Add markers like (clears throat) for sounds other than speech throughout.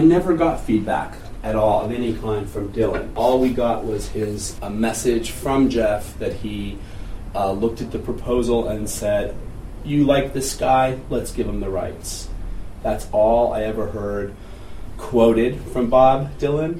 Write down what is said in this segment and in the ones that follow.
I never got feedback at all of any kind from Dylan. All we got was his a message from Jeff that he uh, looked at the proposal and said, "You like this guy? Let's give him the rights." That's all I ever heard quoted from Bob Dylan.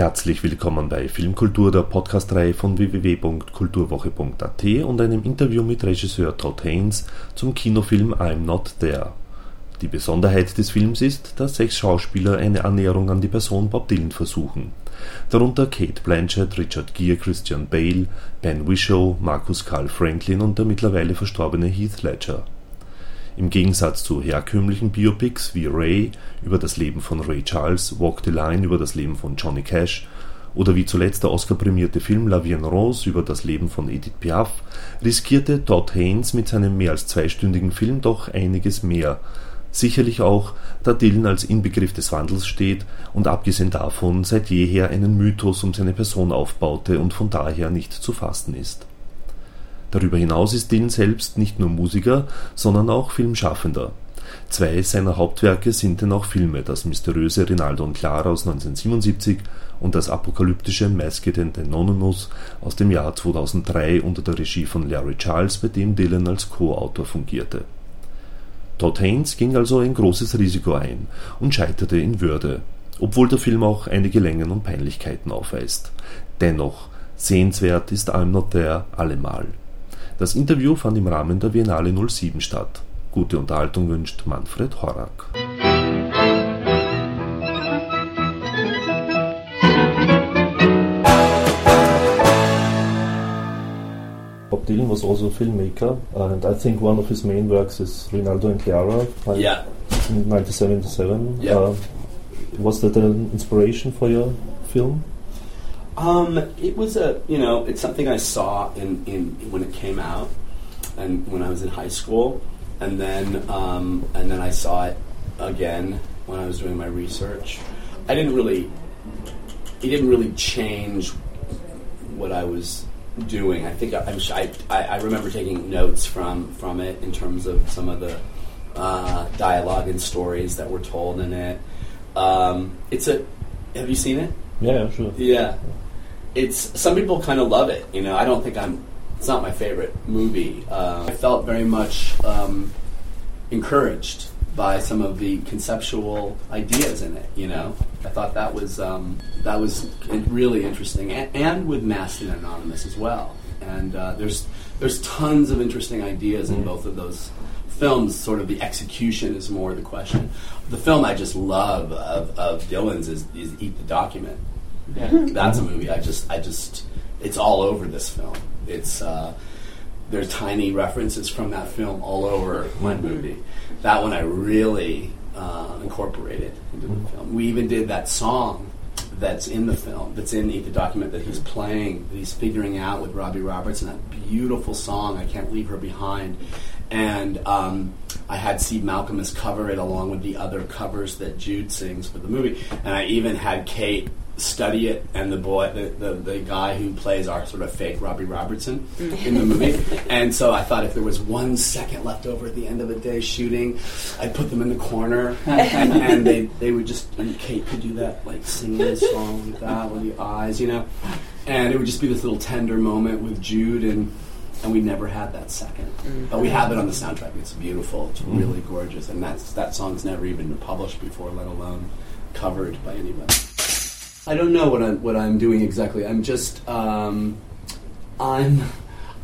Herzlich willkommen bei Filmkultur, der Podcastreihe von www.kulturwoche.at und einem Interview mit Regisseur Todd Haynes zum Kinofilm I'm Not There. Die Besonderheit des Films ist, dass sechs Schauspieler eine Annäherung an die Person Bob Dylan versuchen. Darunter Kate Blanchett, Richard Gere, Christian Bale, Ben Whishaw, Marcus Carl Franklin und der mittlerweile verstorbene Heath Ledger. Im Gegensatz zu herkömmlichen Biopics wie Ray über das Leben von Ray Charles, Walk the Line über das Leben von Johnny Cash oder wie zuletzt der Oscar-prämierte Film La Vie en Rose über das Leben von Edith Piaf, riskierte Todd Haynes mit seinem mehr als zweistündigen Film doch einiges mehr. Sicherlich auch, da Dylan als Inbegriff des Wandels steht und abgesehen davon seit jeher einen Mythos um seine Person aufbaute und von daher nicht zu fassen ist Darüber hinaus ist Dylan selbst nicht nur Musiker, sondern auch Filmschaffender. Zwei seiner Hauptwerke sind denn auch Filme, das mysteriöse Rinaldo und Clara aus 1977 und das apokalyptische Masked and Anonymous aus dem Jahr 2003 unter der Regie von Larry Charles, bei dem Dylan als Co-Autor fungierte. Todd Haynes ging also ein großes Risiko ein und scheiterte in Würde, obwohl der Film auch einige Längen und Peinlichkeiten aufweist. Dennoch, sehenswert ist I'm Not There allemal. Das Interview fand im Rahmen der Biennale 07 statt. Gute Unterhaltung wünscht Manfred Horak. Bob Dylan was also a filmmaker, and I think one of his main works is Rinaldo and Clara. Yeah. In 1977. Yeah. Uh, was that an inspiration for your film? Um, it was a you know it's something I saw in, in when it came out and when I was in high school, and then um, and then I saw it again when I was doing my research. I didn't really it didn't really change what I was doing. I think I, I, I remember taking notes from from it in terms of some of the uh, dialogue and stories that were told in it. Um, it's a. Have you seen it? Yeah, sure. Yeah, it's some people kind of love it. You know, I don't think I'm. It's not my favorite movie. Uh, I felt very much um, encouraged by some of the conceptual ideas in it. You know, I thought that was um, that was really interesting, and, and, with and Anonymous as well. And uh, there's there's tons of interesting ideas in mm-hmm. both of those films. Sort of the execution is more the question. The film I just love of, of Dylan's is, is Eat the Document yeah. That's a movie. I just, I just, it's all over this film. It's uh, there's tiny references from that film all over my movie. That one I really uh, incorporated into the film. We even did that song that's in the film, that's in the document that he's playing, that he's figuring out with Robbie Robertson. That beautiful song, I can't leave her behind. And um, I had Steve Malkmus cover it along with the other covers that Jude sings for the movie. And I even had Cate study it, and the boy, the, the, the, guy who plays our sort of fake Robbie Robertson in the movie. (laughs) and so I thought if there was one second left over at the end of the day shooting, I'd put them in the corner, and, (laughs) and they, they would just, and Cate could do that, like singing a song like that with the eyes, you know? And it would just be this little tender moment with Jude, and and we never had that second. Mm-hmm. But we have it on the soundtrack. It's beautiful. It's really gorgeous, and that's that song's never even been published before, let alone covered by anybody. I don't know what I'm what I'm doing exactly. I'm just um, I'm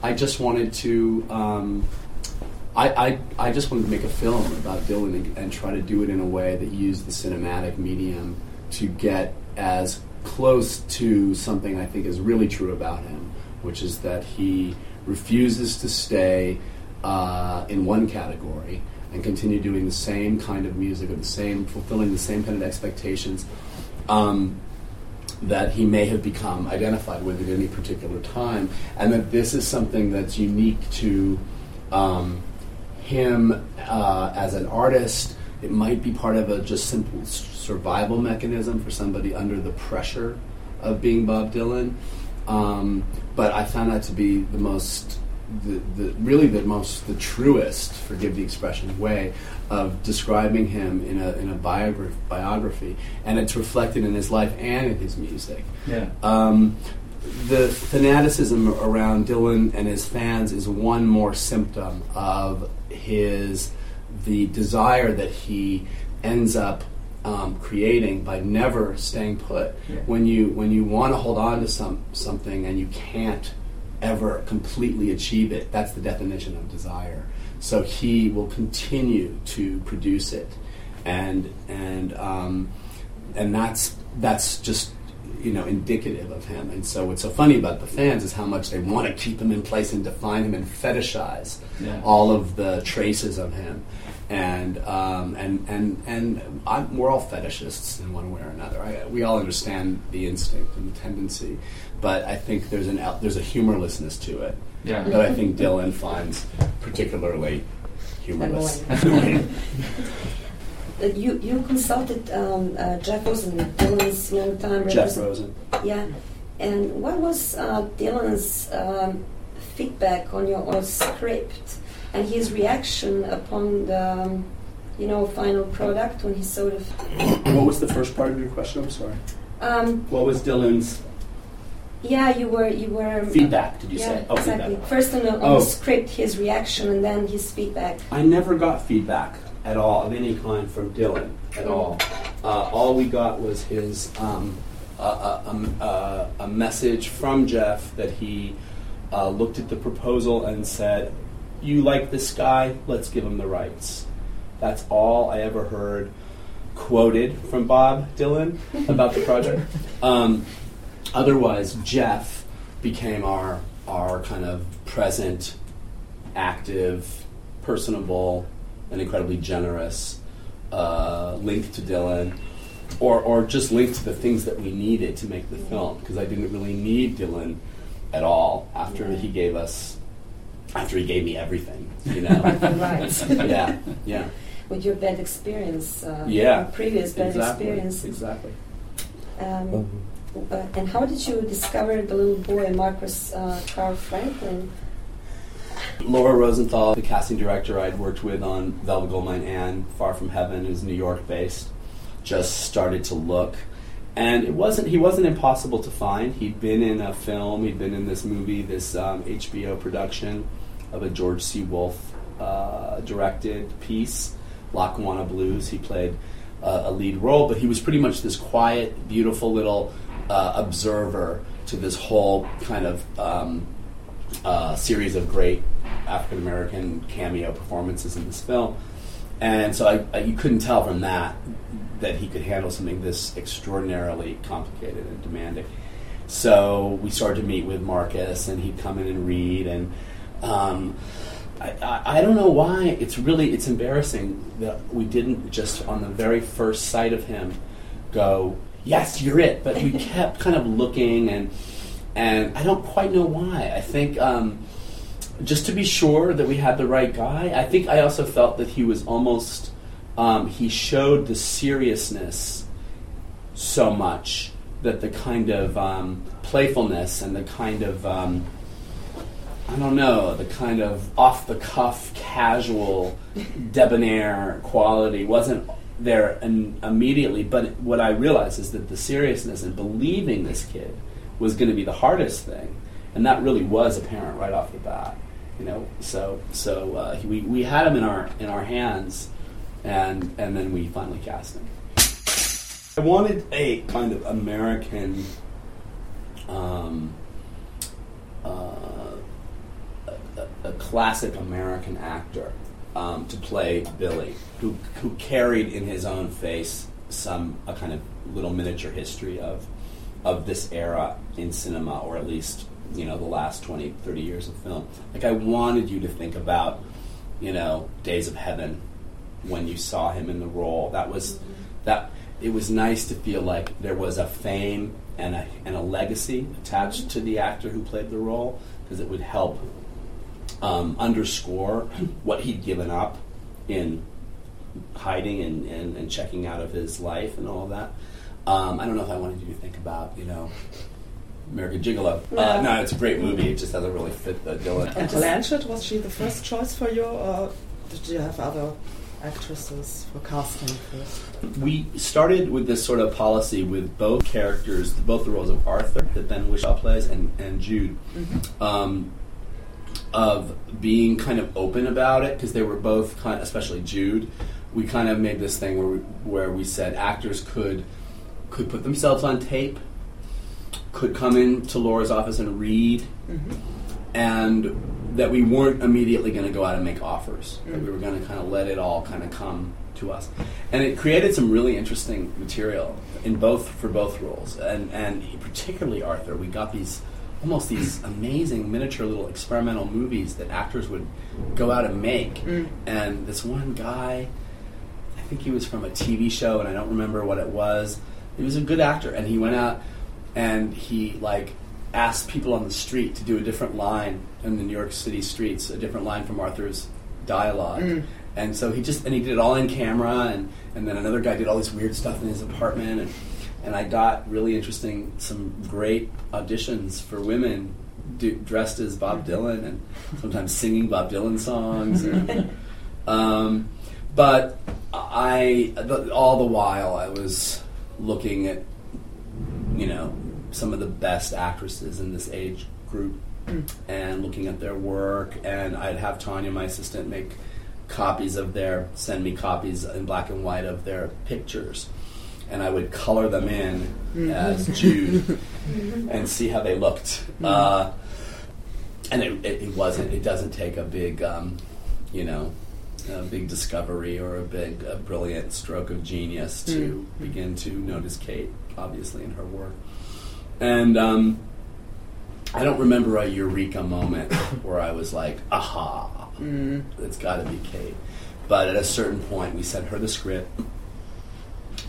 I just wanted to um, I, I I just wanted to make a film about Dylan and, and try to do it in a way that used the cinematic medium to get as close to something I think is really true about him, which is that he refuses to stay uh, in one category and continue doing the same kind of music or the same fulfilling the same kind of expectations. Um, that he may have become identified with at any particular time, and that this is something that's unique to um, him uh, as an artist. It might be part of a just simple survival mechanism for somebody under the pressure of being Bob Dylan. Um, but I found that to be the most, the, the, really the most, the truest, forgive the expression, way of describing him in a, in a biogra- biography. And it's reflected in his life and in his music. Yeah. Um, the fanaticism around Dylan and his fans is one more symptom of his the desire that he ends up um, creating by never staying put. Yeah. When you when you want to hold on to some something and you can't ever completely achieve it, that's the definition of desire. So he will continue to produce it, and and um, and that's that's just you know indicative of him. And so what's so funny about the fans is how much they want to keep him in place and define him and fetishize Yeah. all of the traces of him. And um, and and and I'm, we're all fetishists in one way or another. I, we all understand the instinct and the tendency, but I think there's an there's a humorlessness to it Yeah. that I think Dylan finds particularly humorless. (laughs) (laughs) Uh, you you consulted um, uh, Jeff Rosen, Dylan's long-time Jeff Rosen. Yeah, and what was uh, Dylan's um, feedback on your script and his reaction upon the um, you know final product when he sort of What was the first part of your question? I'm sorry. um, What was Dylan's yeah you were you were feedback? Did you yeah say? Oh, exactly feedback. first on the, on Oh. the script his reaction and then his feedback I never got feedback at all of any kind from Dylan at all. Uh, all we got was his um, a, a, message from Jeff that he uh, looked at the proposal and said, "You like this guy? Let's give him the rights." That's all I ever heard quoted from Bob Dylan about the project. (laughs) Um, otherwise, Jeff became our our kind of present, active, personable, and incredibly generous uh, link to Dylan, or or just link to the things that we needed to make the film. Because I didn't really need Dylan at all after he gave us, after he gave me everything. You know. (laughs) right yeah. Yeah. with your bad experience uh, Yeah, previous bad exactly. experience Exactly. um, uh, and how did you discover the little boy Marcus uh, Carl Franklin Laura Rosenthal, the casting director I'd worked with on Velvet Goldmine and Far From Heaven, who's New York based, just started to look. And it wasn't he wasn't impossible to find. He'd been in a film, he'd been in this movie, this um, HBO production of a George C. Wolfe uh, directed piece, Lackawanna Blues. He played uh, a lead role, but he was pretty much this quiet, beautiful little uh, observer to this whole kind of um, uh, series of great African American cameo performances in this film. And so I, I, you couldn't tell from that that he could handle something this extraordinarily complicated and demanding. So we started to meet with Marcus, and he'd come in and read. And um, I, I, I don't know why it's really it's embarrassing that we didn't just on the very first sight of him go, "Yes, you're it." But we (laughs) kept kind of looking, and and I don't quite know why. I think. Um, just to be sure that we had the right guy. I think I also felt that he was almost um, he showed the seriousness so much that the kind of um, playfulness and the kind of um, I don't know the kind of off the cuff, casual, debonair quality wasn't there immediately. But what I realized is that the seriousness and believing this kid was going to be the hardest thing, and that really was apparent right off the bat. You know, so so uh, we we had him in our in our hands, and and then we finally cast him. I wanted a kind of American. Um, uh, a, a- classic American actor um, to play Billy, who who carried in his own face some a kind of little miniature history of of this era in cinema, or at least you know the last 20, 30 years of film. Like I wanted you to think about you know Days of Heaven when you saw him in the role. That was that. It was nice to feel like there was a fame and a, and a legacy attached to the actor who played the role because it would help um, underscore what he'd given up in hiding and, and, and checking out of his life and all that. Um, I don't know if I wanted you to think about, you know, American Gigolo. Uh, no, it's a great movie. It just doesn't really fit the Dylan. And Blanchett, was she the first choice for you, or did you have other actresses for casting first? We started with this sort of policy with both characters, both the roles of Arthur that Ben Whishaw plays and, and Jude, um, of being kind of open about it because they were both kind, especially Jude. We kind of made this thing where we, where we said actors could could put themselves on tape, could come into Laura's office and read, mm-hmm. and that we weren't immediately going to go out and make offers. That mm. we were going to kind of let it all kind of come to us, and it created some really interesting material in both for both roles, and and particularly Arthur. We got these almost these (clears throat) amazing miniature little experimental movies that actors would go out and make, mm. and this one guy. I think he was from a TV show, and I don't remember what it was. He was a good actor, and he went out and he like asked people on the street to do a different line in the New York City streets, a different line from Arthur's dialogue. And so he just and he did it all in camera, and and then another guy did all this weird stuff in his apartment, and and I got really interesting, some great auditions for women do, dressed as Bob Dylan and sometimes (laughs) singing Bob Dylan songs. and, (laughs) um, but I, all the while, I was looking at, you know, some of the best actresses in this age group hmm. and looking at their work. And I'd have Tanya, my assistant, make copies of their, send me copies in black and white of their pictures. And I would color them in hmm. as (laughs) Jude mm-hmm. and see how they looked. Hmm. Uh, and it, it, it wasn't, it doesn't take a big, um, you know, a big discovery or a big, a brilliant stroke of genius to begin to notice Cate, obviously, in her work. And um, I don't remember a eureka moment (coughs) where I was like, aha, it's got to be Cate. But at a certain point, we sent her the script,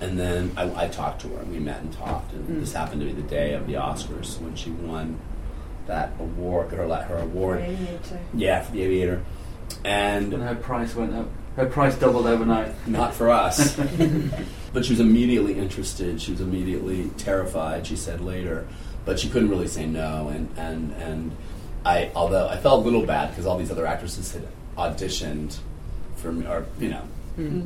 and then I, I talked to her, and we met and talked. And this happened to be the day of the Oscars when she won that award, her, la- her award. Radiator. Yeah, for the Aviator. And And her price went up. Her price doubled overnight. not for us. (laughs) but she was immediately interested. She was immediately terrified. She said later, but she couldn't really say no. And and and I, although I felt a little bad because all these other actresses had auditioned for me, or you know,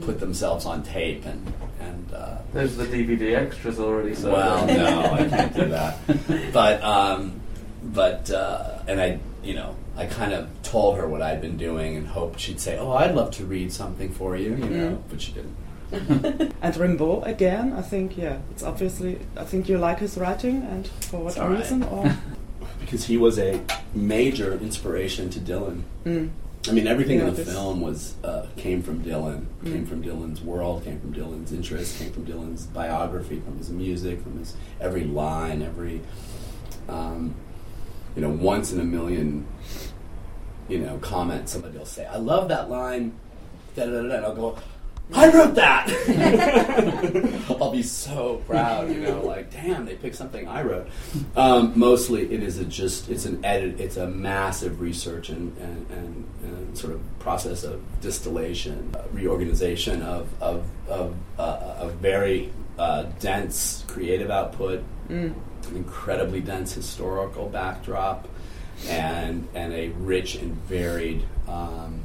put themselves on tape and and. Uh, There's the DVD extras already. So well, no, I can't do that. (laughs) But um, but uh, and I, you know, I kind of told her what I'd been doing and hoped she'd say, "Oh, I'd love to read something for you," you know. But she didn't. (laughs) And Rimbaud again, I think, yeah, it's obviously, I think you like his writing, and for what It's all right. reason? Or (laughs) because he was a major inspiration to Dylan. Mm. I mean, everything Yeah, in the film was uh, came from Dylan, came Mm. from Dylan's world, came from Dylan's interests, came from Dylan's biography, from his music, from his every line, every um, you know, once in a million, you know, comment somebody will say, "I love that line," da da da, da," and I'll go. I wrote that. (laughs) I'll be so proud, you know, like damn, they picked something I wrote. Um, mostly, it is a just it's an edit, it's a massive research and and, and, and sort of process of distillation, uh, reorganization of of of uh, a very uh, dense creative output, an incredibly dense historical backdrop, and and a rich and varied. Um,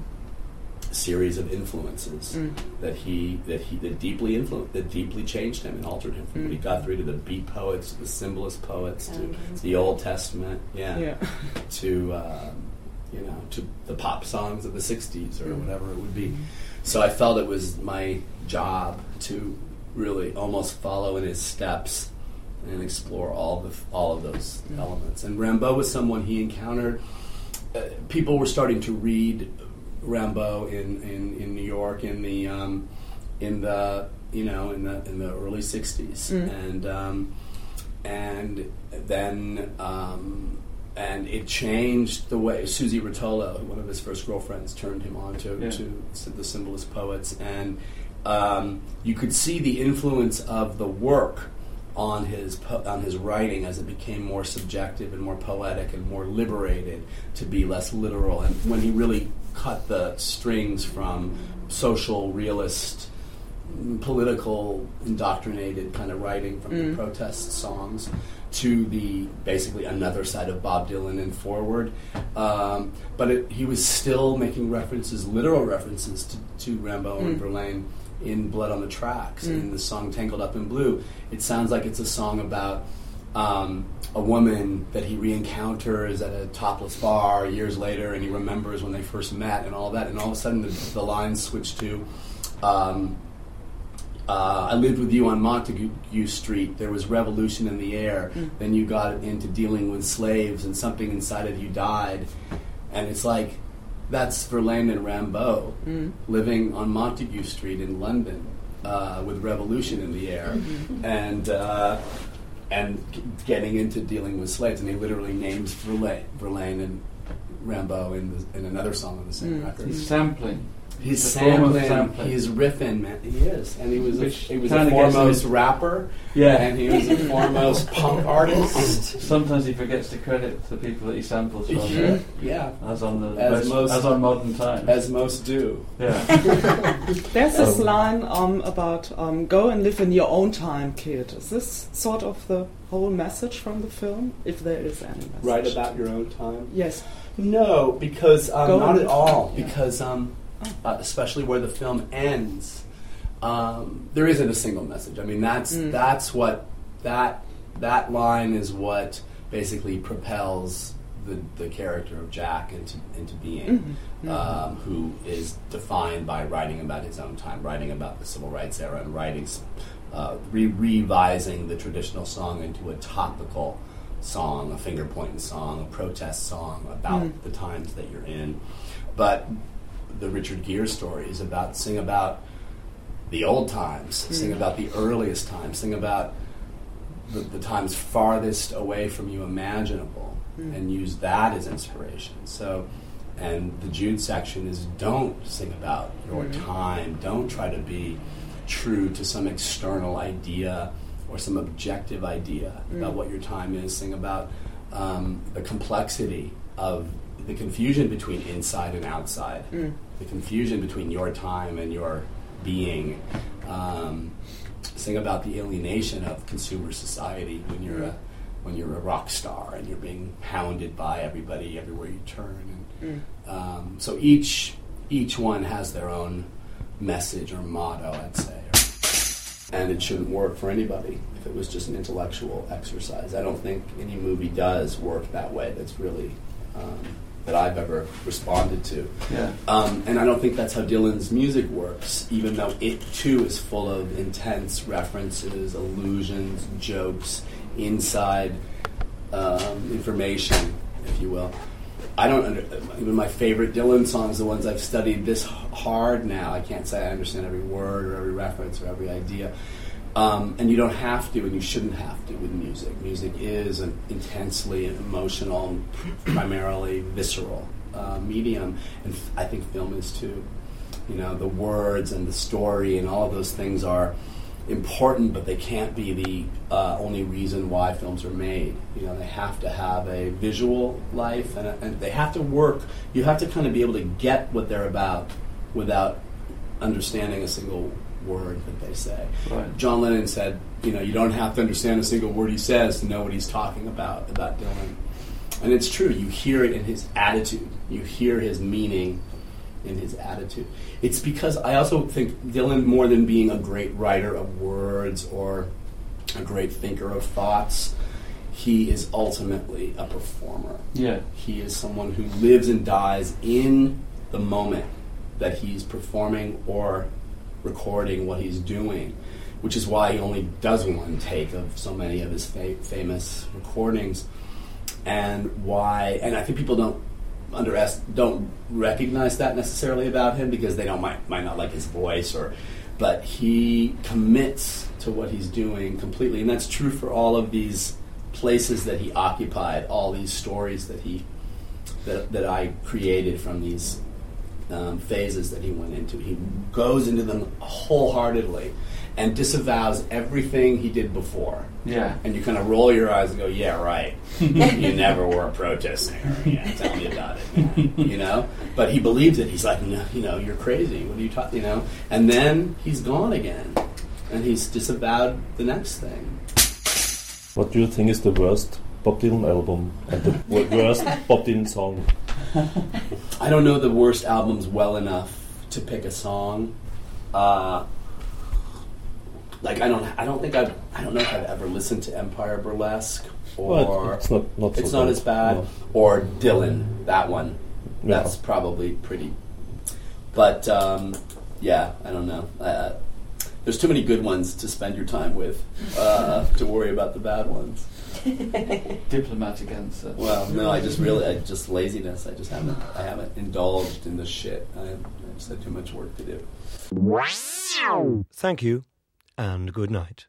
series of influences that he that he that deeply influenced that deeply changed him and altered him from what he got through to the beat poets, the symbolist poets, to the Old Testament, yeah, yeah, (laughs) to um, you know to the pop songs of the '60s or Mm. whatever it would be. So I felt it was my job to really almost follow in his steps and explore all the all of those Mm. elements. And Rimbaud was someone he encountered. Uh, people were starting to read Rimbaud in, in, in New York in the um, in the you know in the in the early '60s, and um, and then um, and it changed the way Suze Rotolo, one of his first girlfriends, turned him on to, Yeah. to the symbolist poets, and um, you could see the influence of the work on his po- on his writing as it became more subjective and more poetic and more liberated to be less literal. And when he really cut the strings from social realist, political, indoctrinated kind of writing from the protest songs to the basically another side of Bob Dylan and forward. Um, but it, he was still making references, literal references to, to Rimbaud and Verlaine in Blood on the Tracks in the song Tangled Up in Blue. It sounds like it's a song about um, a woman that he re-encounters at a topless bar years later, and he remembers when they first met and all that. And all of a sudden, the, the lines switch to. Um, uh, I lived with you on Montague Street. There was revolution in the air. Then you got into dealing with slaves, and something inside of you died. And it's like that's Verlaine and Rimbaud living on Montague Street in London uh, with revolution in the air, and uh, and g- getting into dealing with slaves. And he literally names Verlaine, Verlaine and Rimbaud in, the, in another song on the same record. He's sampling. He's The form of sampling. sampling. He's riffing, man. He is, and he was a, he was a foremost rapper. Yeah. and he was a (laughs) foremost punk artist. Sometimes he forgets to credit the people that he samples from, Yeah, yeah, as on the As most, most- as on modern times. as most do. yeah, (laughs) There's this Um, line um, about um, go and live in your own time, kid. Is this sort of the whole message from the film, if there is any message? Write about your own time. Yes. No, because um, not at all. Yeah. Because um, uh, especially where the film ends, um, there isn't a single message. I mean, that's Mm. that's what that that line is what basically propels the, the character of Jack into into being, Mhm. um, who is defined by writing about his own time, writing about the civil rights era, and writing uh, re- revising the traditional song into a topical song, a finger pointing song, a protest song about Mm. the times that you're in. But the Richard Gere story is about sing about the old times, sing Mm. about the earliest times, sing about the, the times farthest away from you imaginable, Mm. and use that as inspiration. So, and the Jude section is don't sing about your Mm. time. Don't try to be true to some external idea or some objective idea about Mm. what your time is. Sing about um, the complexity of the confusion between inside and outside, Mm. the confusion between your time and your being. Um, sing about the alienation of consumer society when you're a when you're a rock star and you're being hounded by everybody everywhere you turn. And, Mm. um, so each each one has their own message or motto, I'd say. And it shouldn't work for anybody if it was just an intellectual exercise. I don't think any movie does work that way. That's really um, that I've ever responded to. yeah. Um, and I don't think that's how Dylan's music works, even though it too is full of intense references, allusions, jokes, inside um, information, if you will. I don't under, even my favorite Dylan songs, the ones I've studied this hard now. I can't say I understand every word or every reference or every idea. Um, and you don't have to, and you shouldn't have to with music. Music is an intensely emotional, primarily visceral uh, medium, and f- I think film is too. You know, the words and the story and all of those things are important, but they can't be the uh, only reason why films are made. You know, they have to have a visual life, and, and they have to work. You have to kind of be able to get what they're about without understanding a single word that they say. Right. John Lennon said, you know, you don't have to understand a single word he says to know what he's talking about about Dylan. And it's true. You hear it in his attitude. You hear his meaning in his attitude. It's because I also think Dylan, more than being a great writer of words or a great thinker of thoughts, he is ultimately a performer. Yeah. He is someone who lives and dies in the moment that he's performing or recording what he's doing, which is why he only does one take of so many of his fa- famous recordings, and why. And I think people don't underest don't recognize that necessarily about him because they don't might might not like his voice or, but he commits to what he's doing completely, and that's true for all of these places that he occupied, all these stories that he that, that I created from these um, phases that he went into. He goes into them wholeheartedly, and disavows everything he did before. Yeah. And you kind of roll your eyes and go, "Yeah, right. (laughs) you never were a protest singer. Yeah, tell me about it." Yeah. You know, but he believes it. He's like, "No, you know, you're crazy. What are you talking?" You know, and then he's gone again, and he's disavowed the next thing. What do you think is the worst Bob Dylan album and the (laughs) worst Bob Dylan song? I don't know the worst albums well enough to pick a song. Uh, like I don't, I don't think I've, I don't know if I've ever listened to Empire Burlesque or Well, it's not not so not as bad No. or Dylan. That one, Yeah. that's probably pretty. But um, yeah, I don't know. Uh, there's too many good ones to spend your time with uh, to worry about the bad ones. (laughs) Diplomatic answer. Well, no, I just really, I just laziness. I just haven't, I haven't indulged in this shit. I, I just had too much work to do. Thank you, and good night.